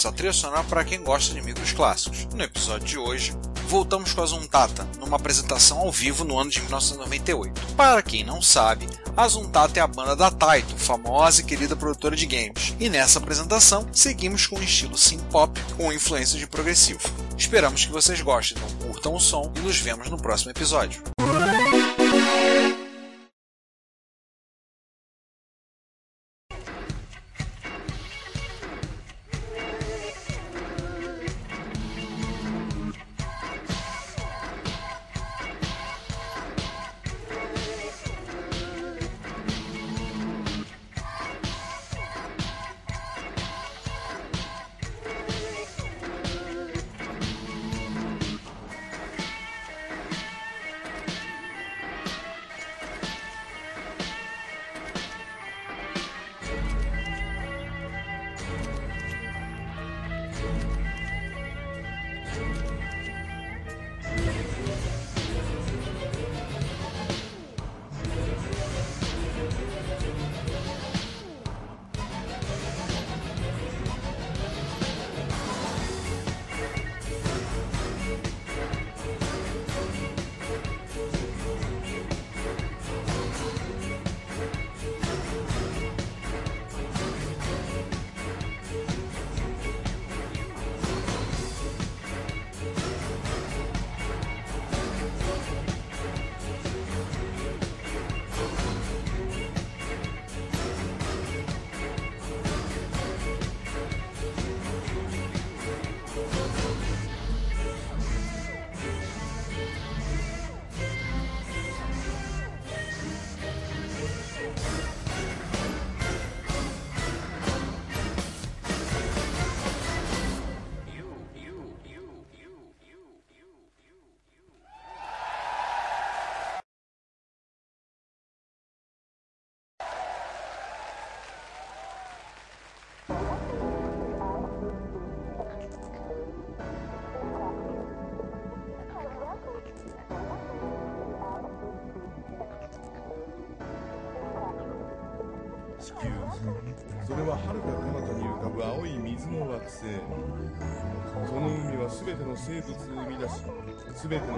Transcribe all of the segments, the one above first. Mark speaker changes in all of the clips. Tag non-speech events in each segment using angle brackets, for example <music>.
Speaker 1: Hits, a trilha sonora para quem gosta de micros clássicos. No episódio de hoje, voltamos com a Zuntata, numa apresentação ao vivo no ano de 1998. Para quem não sabe, a Zuntata é a banda da Taito, famosa e querida produtora de games, e nessa apresentação seguimos com um estilo synth-pop com influência de progressivo. Esperamos que vocês gostem, então curtam o som e nos vemos no próximo episódio.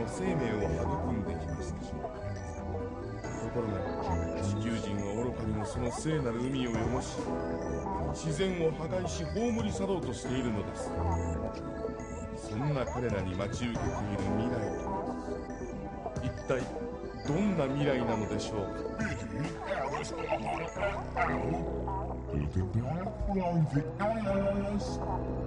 Speaker 2: の生命を育んできましたところが地球人は愚かにもその聖なる海を汚し自然を破壊し葬り去ろうとしているのですそんな彼らに待ち受けている未来とは一体どんな未来なのでしょうか
Speaker 3: The Dark One Victorious!
Speaker 4: 「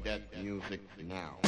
Speaker 4: that music now.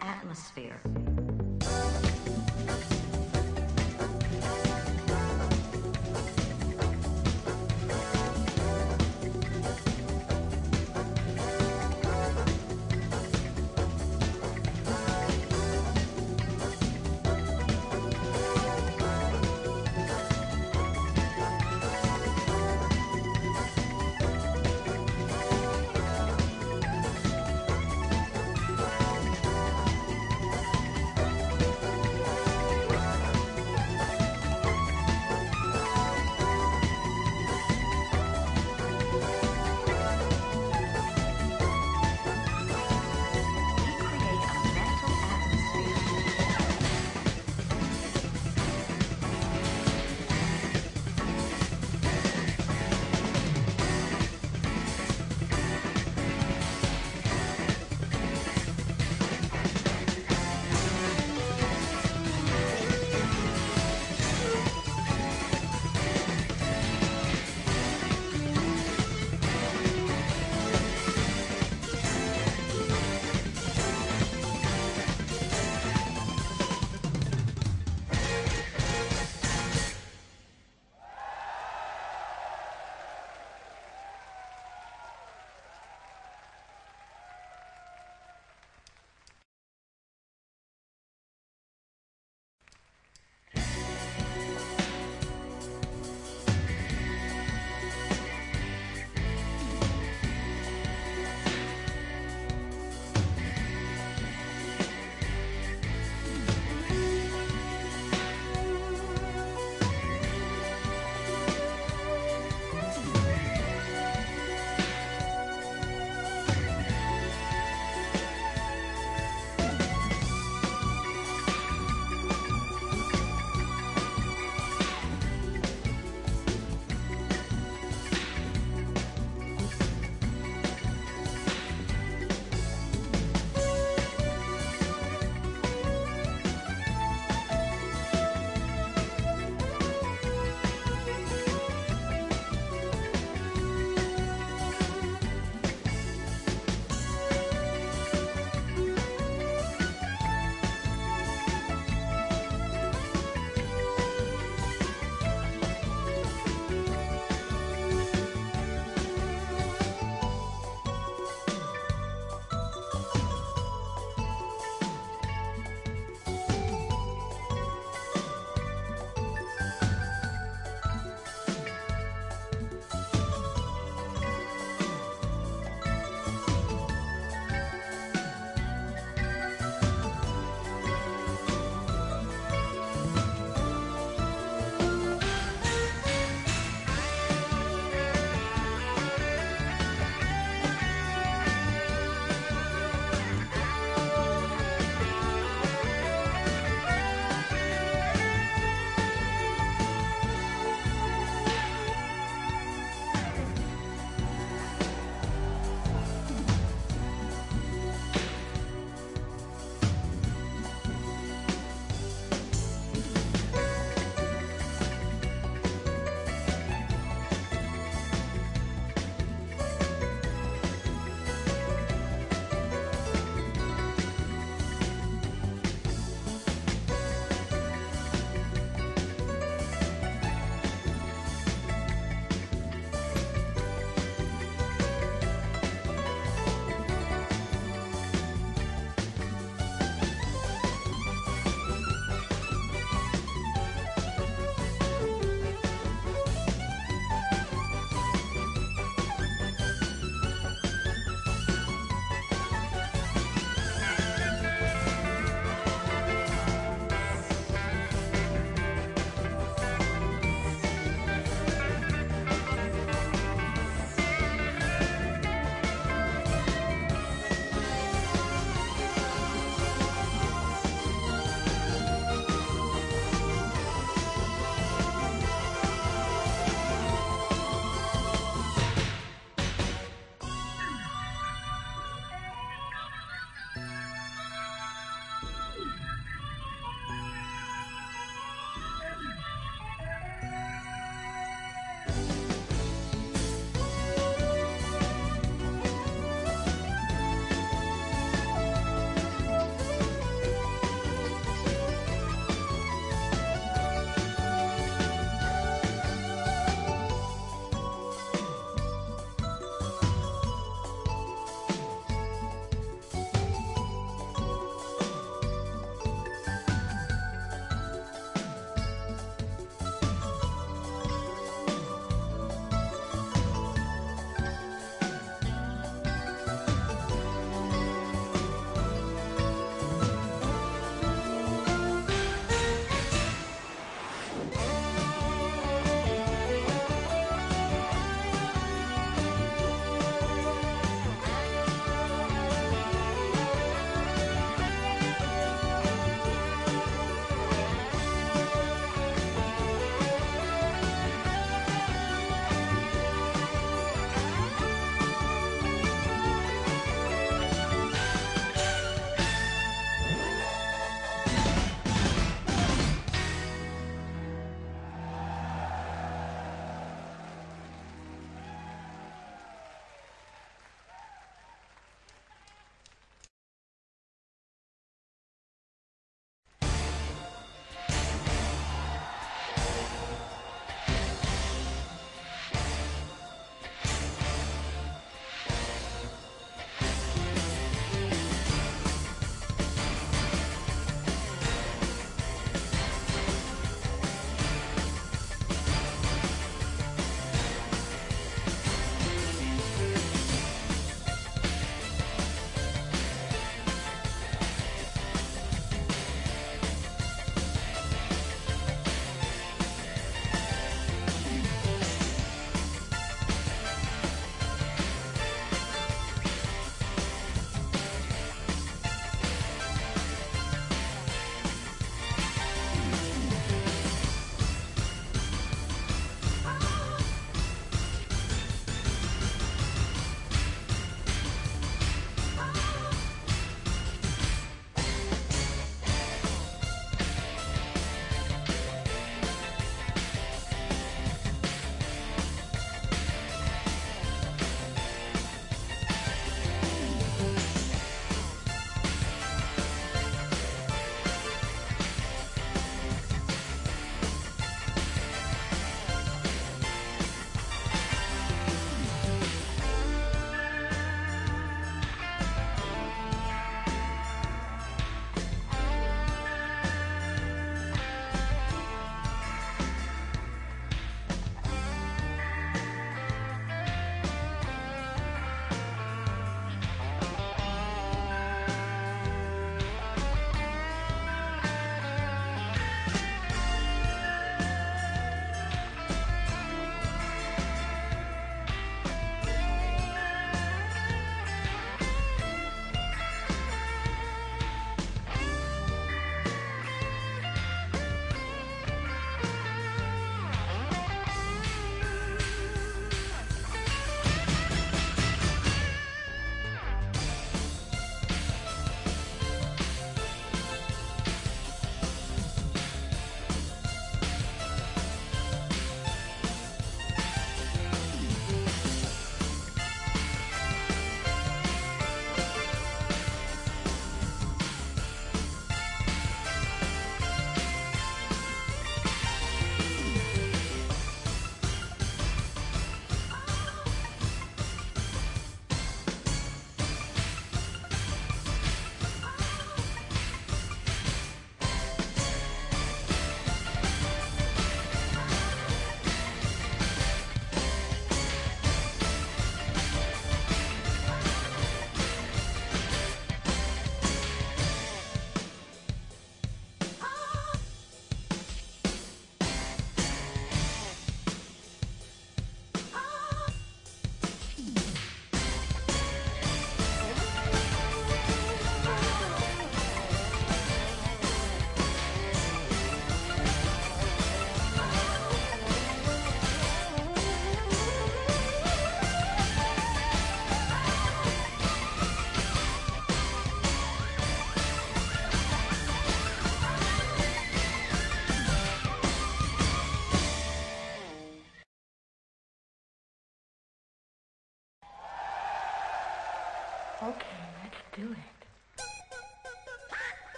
Speaker 5: Atmosphere.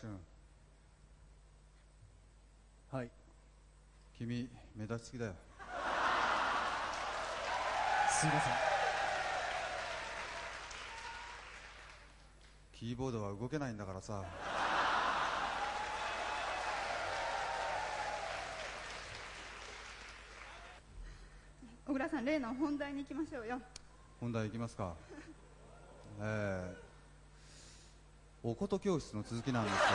Speaker 6: 橋君、
Speaker 7: はい
Speaker 6: 君、目立ちすぎだよ。
Speaker 7: すいません
Speaker 6: キーボードは動けないんだからさ。
Speaker 8: 小倉さん例の本題に行きましょうよ
Speaker 6: 本題いきますか。<laughs> えー、おこと教室の続きなんですけど、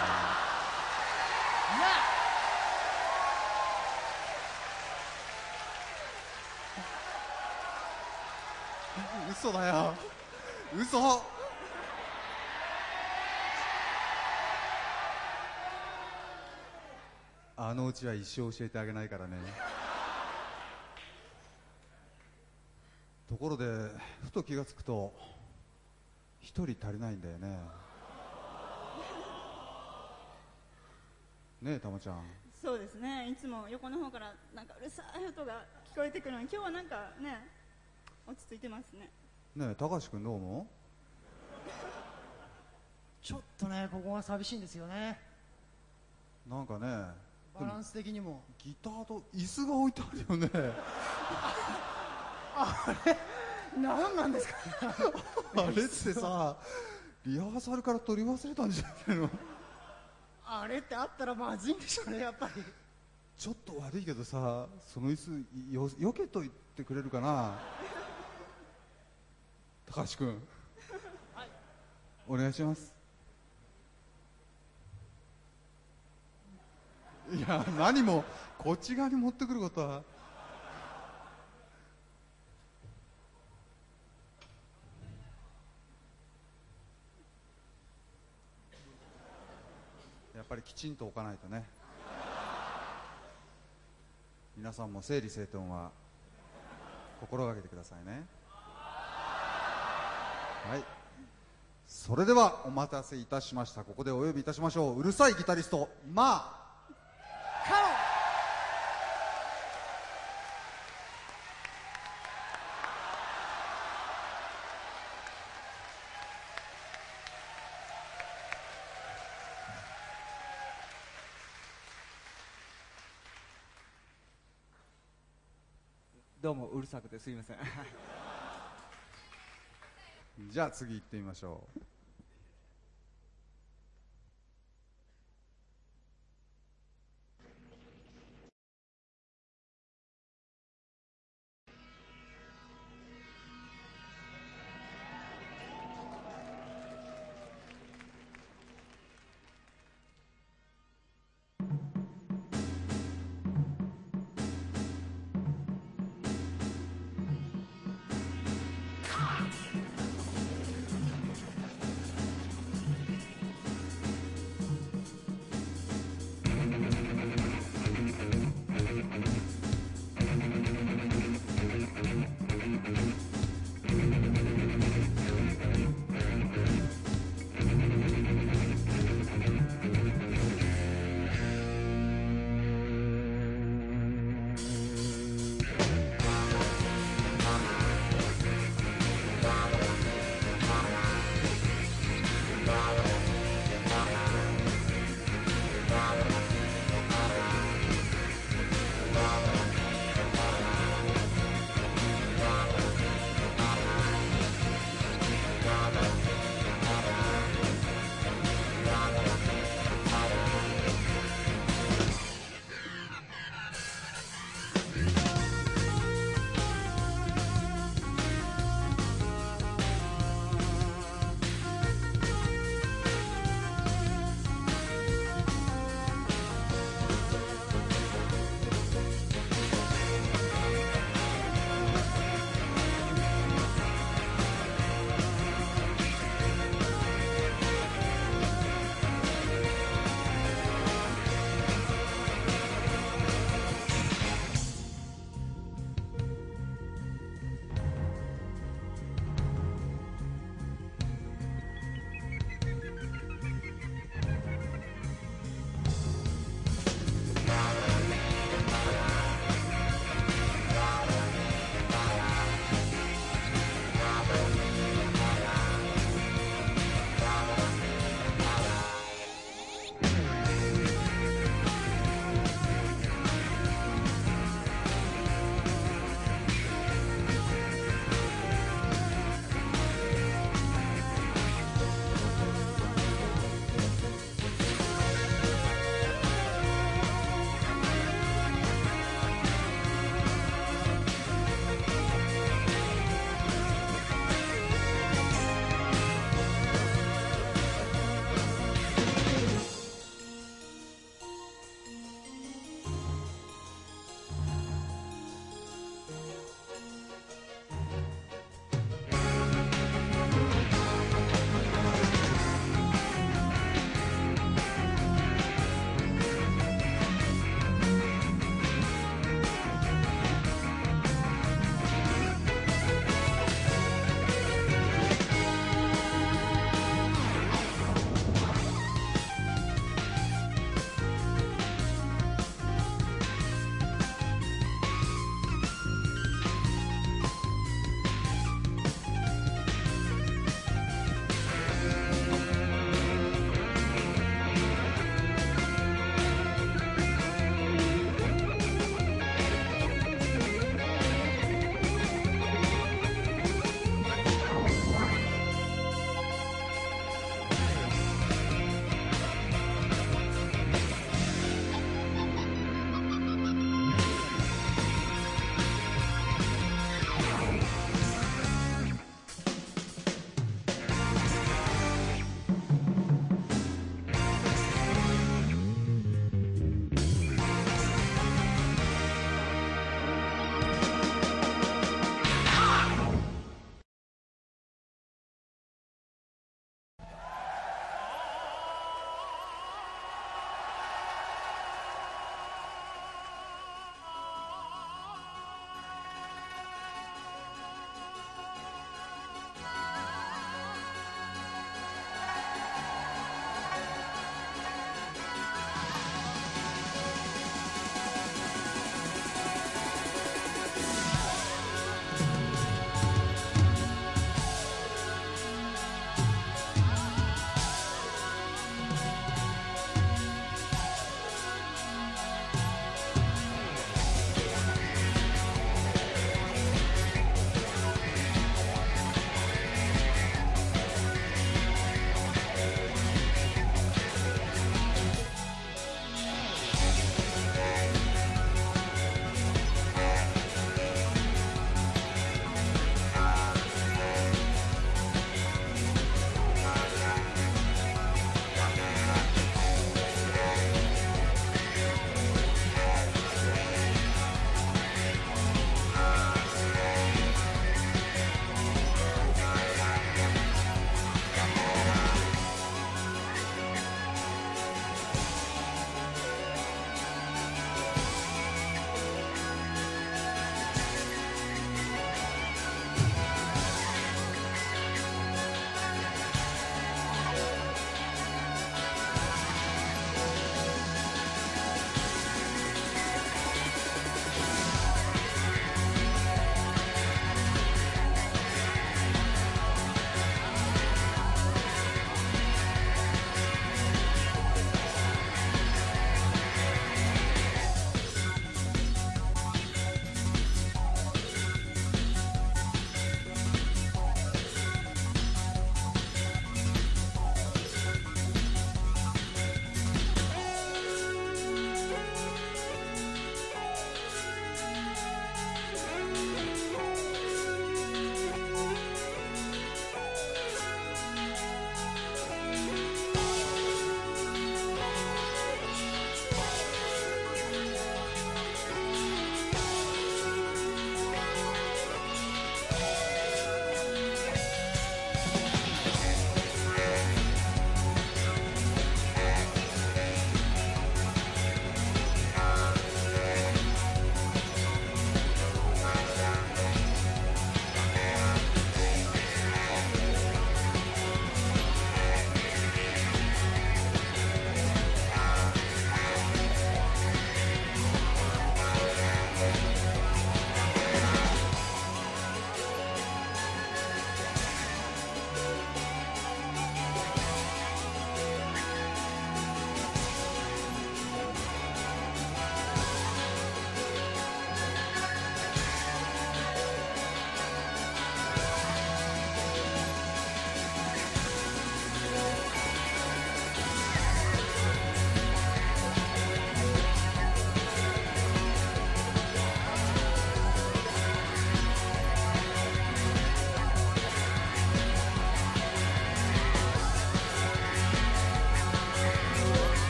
Speaker 6: <laughs> 嘘だよ。嘘。あのうちは一生教えてあげないからね。ところでふと気がつくと一人足りないんだよねねえたまちゃん。
Speaker 8: そうですね。いつも横の方からなんかうるさい音が聞こえてくるのに今日はなんかね落ち着いてますね。
Speaker 6: ねえ高橋君どう思 <laughs>
Speaker 7: ちょっとねここが寂しいんですよね。
Speaker 6: うなんかね
Speaker 7: バランス的にも。
Speaker 6: ギターと椅子が置いてあるよね。<laughs>
Speaker 7: 何なんですか？<laughs>
Speaker 6: あれってさリハーサルから取り忘れたんじゃないの？
Speaker 7: あれってあったらまずいんでしょうねやっぱり。
Speaker 6: ちょっと悪いけどさその椅子よよけといてくれるかな。<laughs> 高橋君、はいお願いします。いや何もこっち側に持ってくることは。ぱりきちんと置かないとね。皆さんも整理整頓は心がけてくださいね。はい。それではお待たせいたしました。ここでお呼びいたしましょう。うるさいギタリストまあ。
Speaker 9: どうもうるさくてすいません。<laughs>
Speaker 6: じゃあ次行ってみましょう。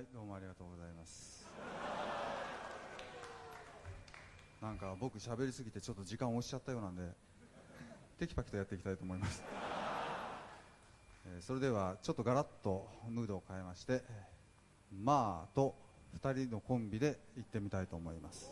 Speaker 6: いどうもありがとうございます。なんか僕喋りすぎてちょっと時間押しちゃったようなんでテキパキとやっていきたいと思います、えーそれではちょっとガラッとムードを変えましてまあと2人のコンビで行ってみたいと思います。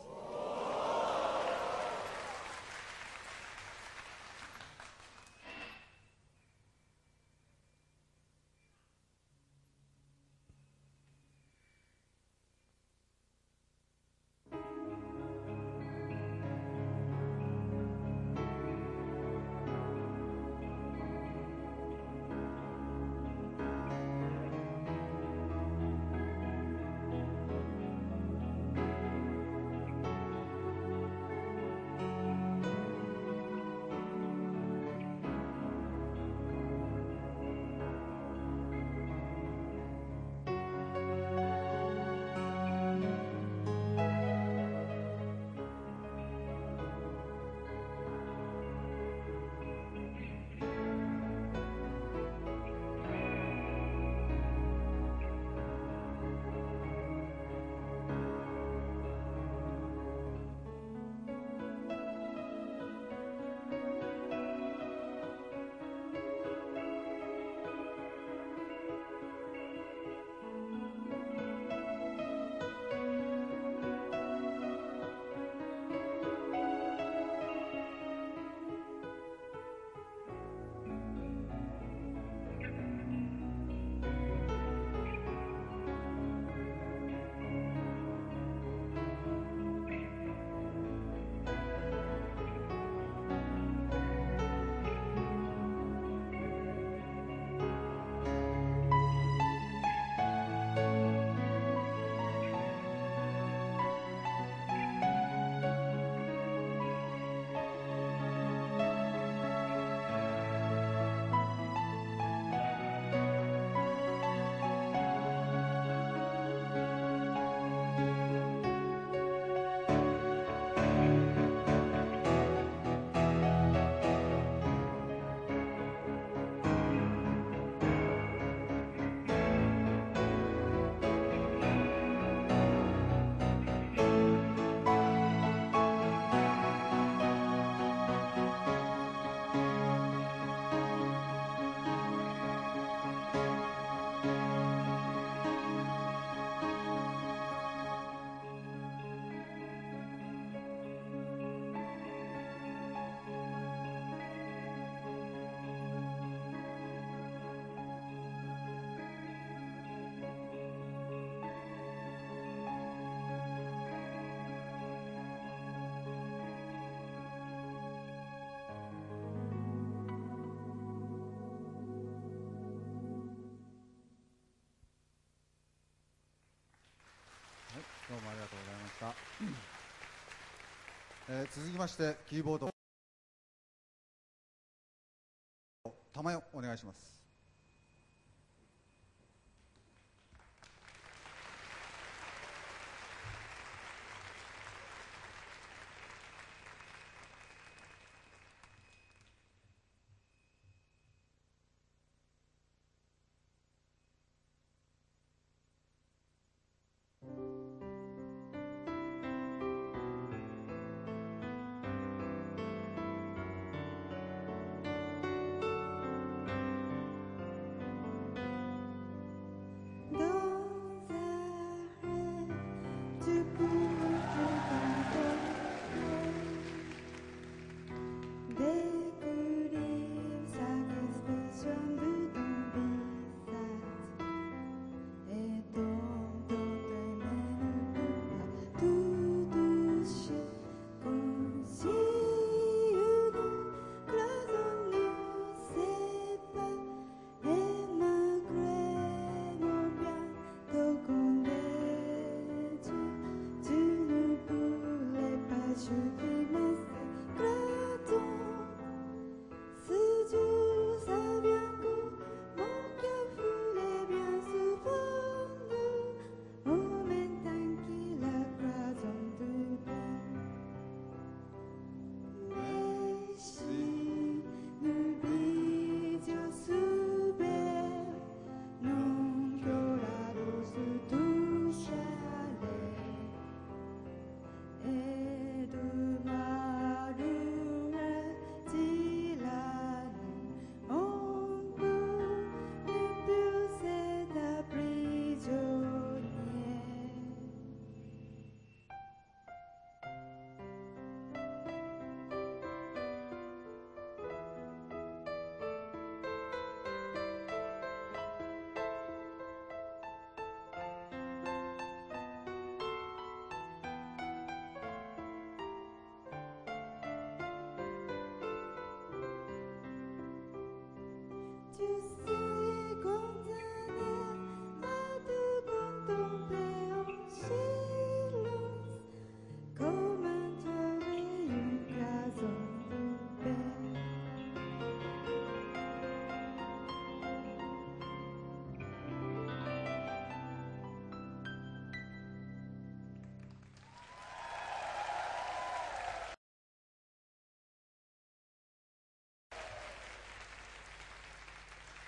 Speaker 6: どうもありがとうございました、えー続きましてキーボード。玉代お願いします「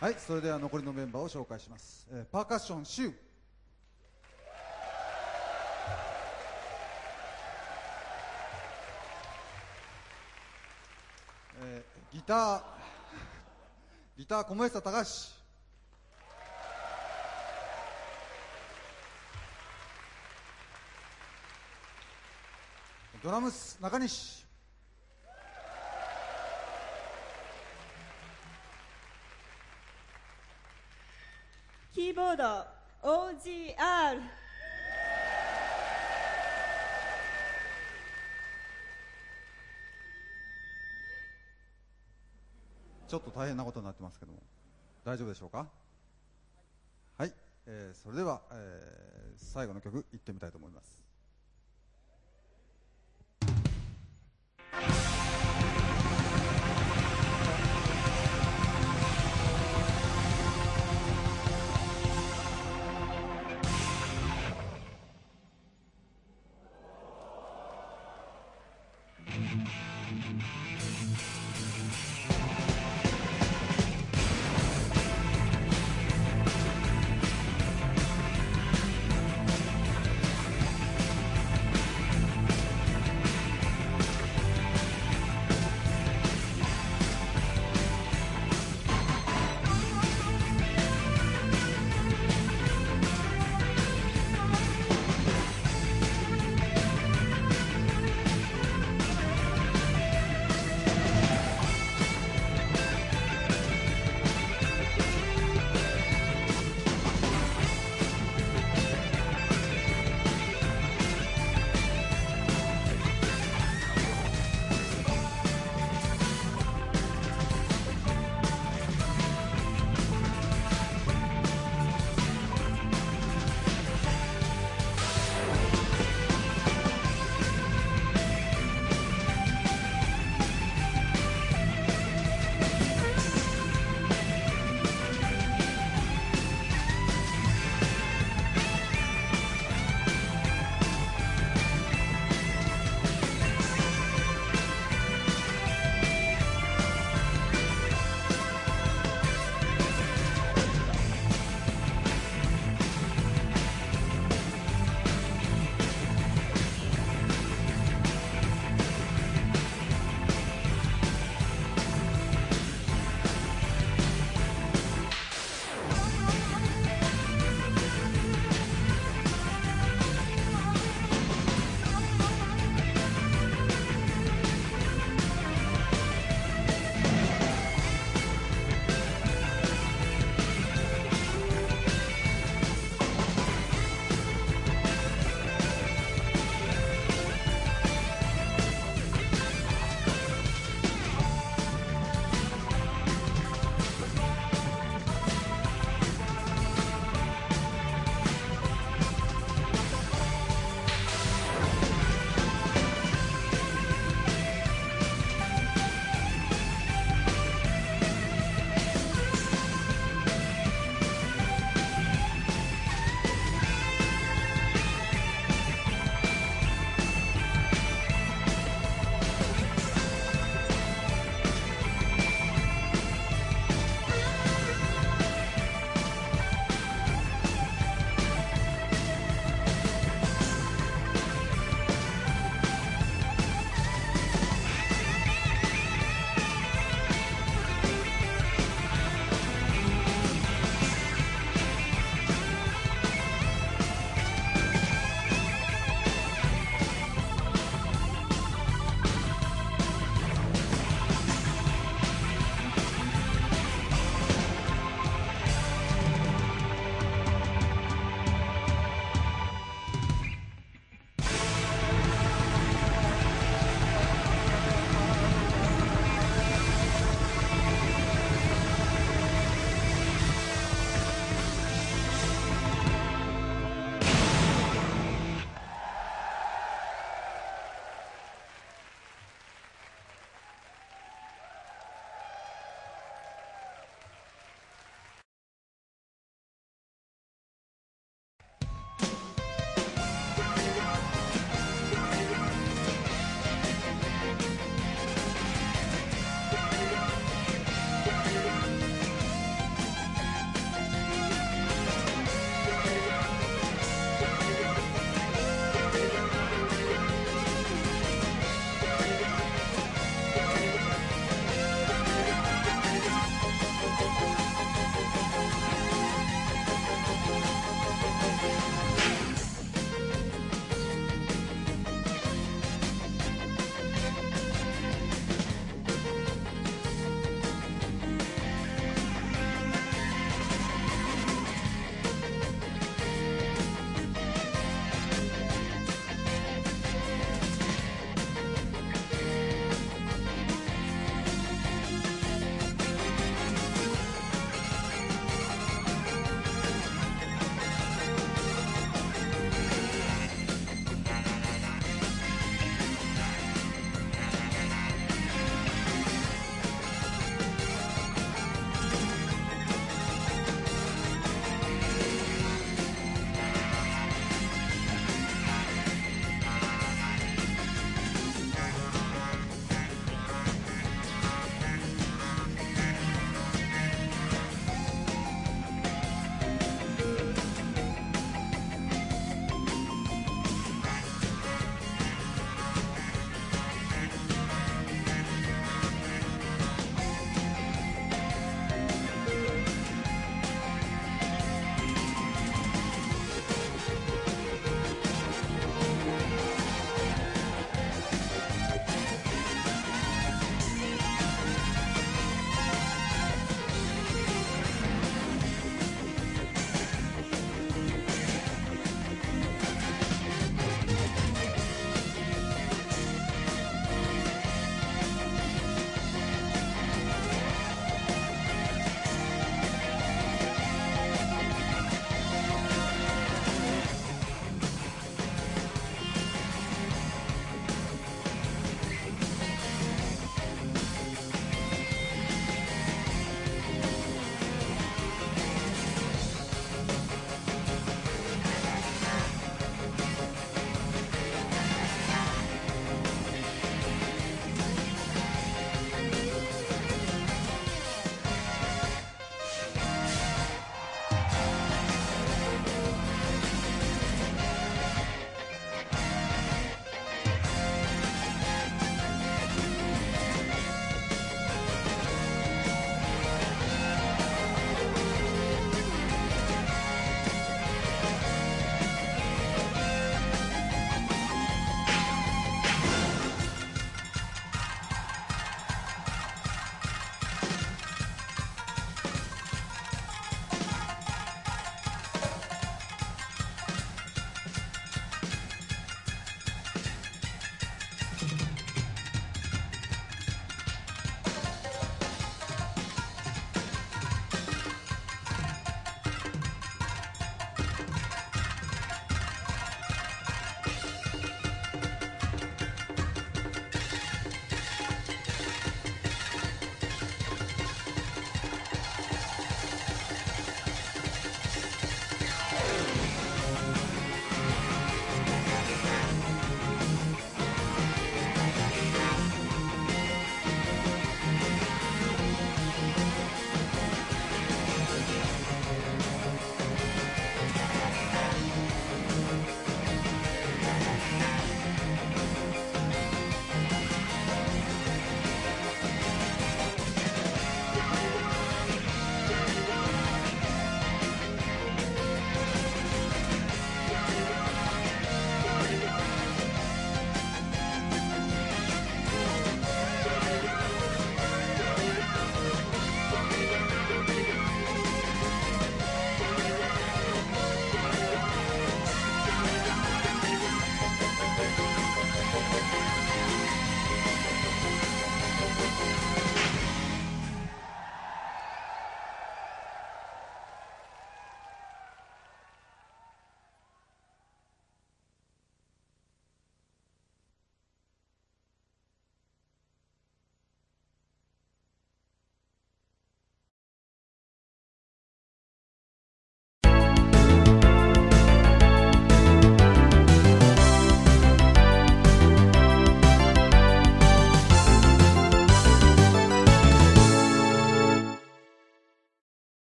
Speaker 6: はいそれでは残りのメンバーを紹介します、えーパーカッションシュウえーギターギター小林高橋ドラムス中西。
Speaker 8: ボード OGR
Speaker 6: ちょっと大変なことになってますけども大丈夫でしょうか？はい、えーそれでは、えー最後の曲いってみたいと思います。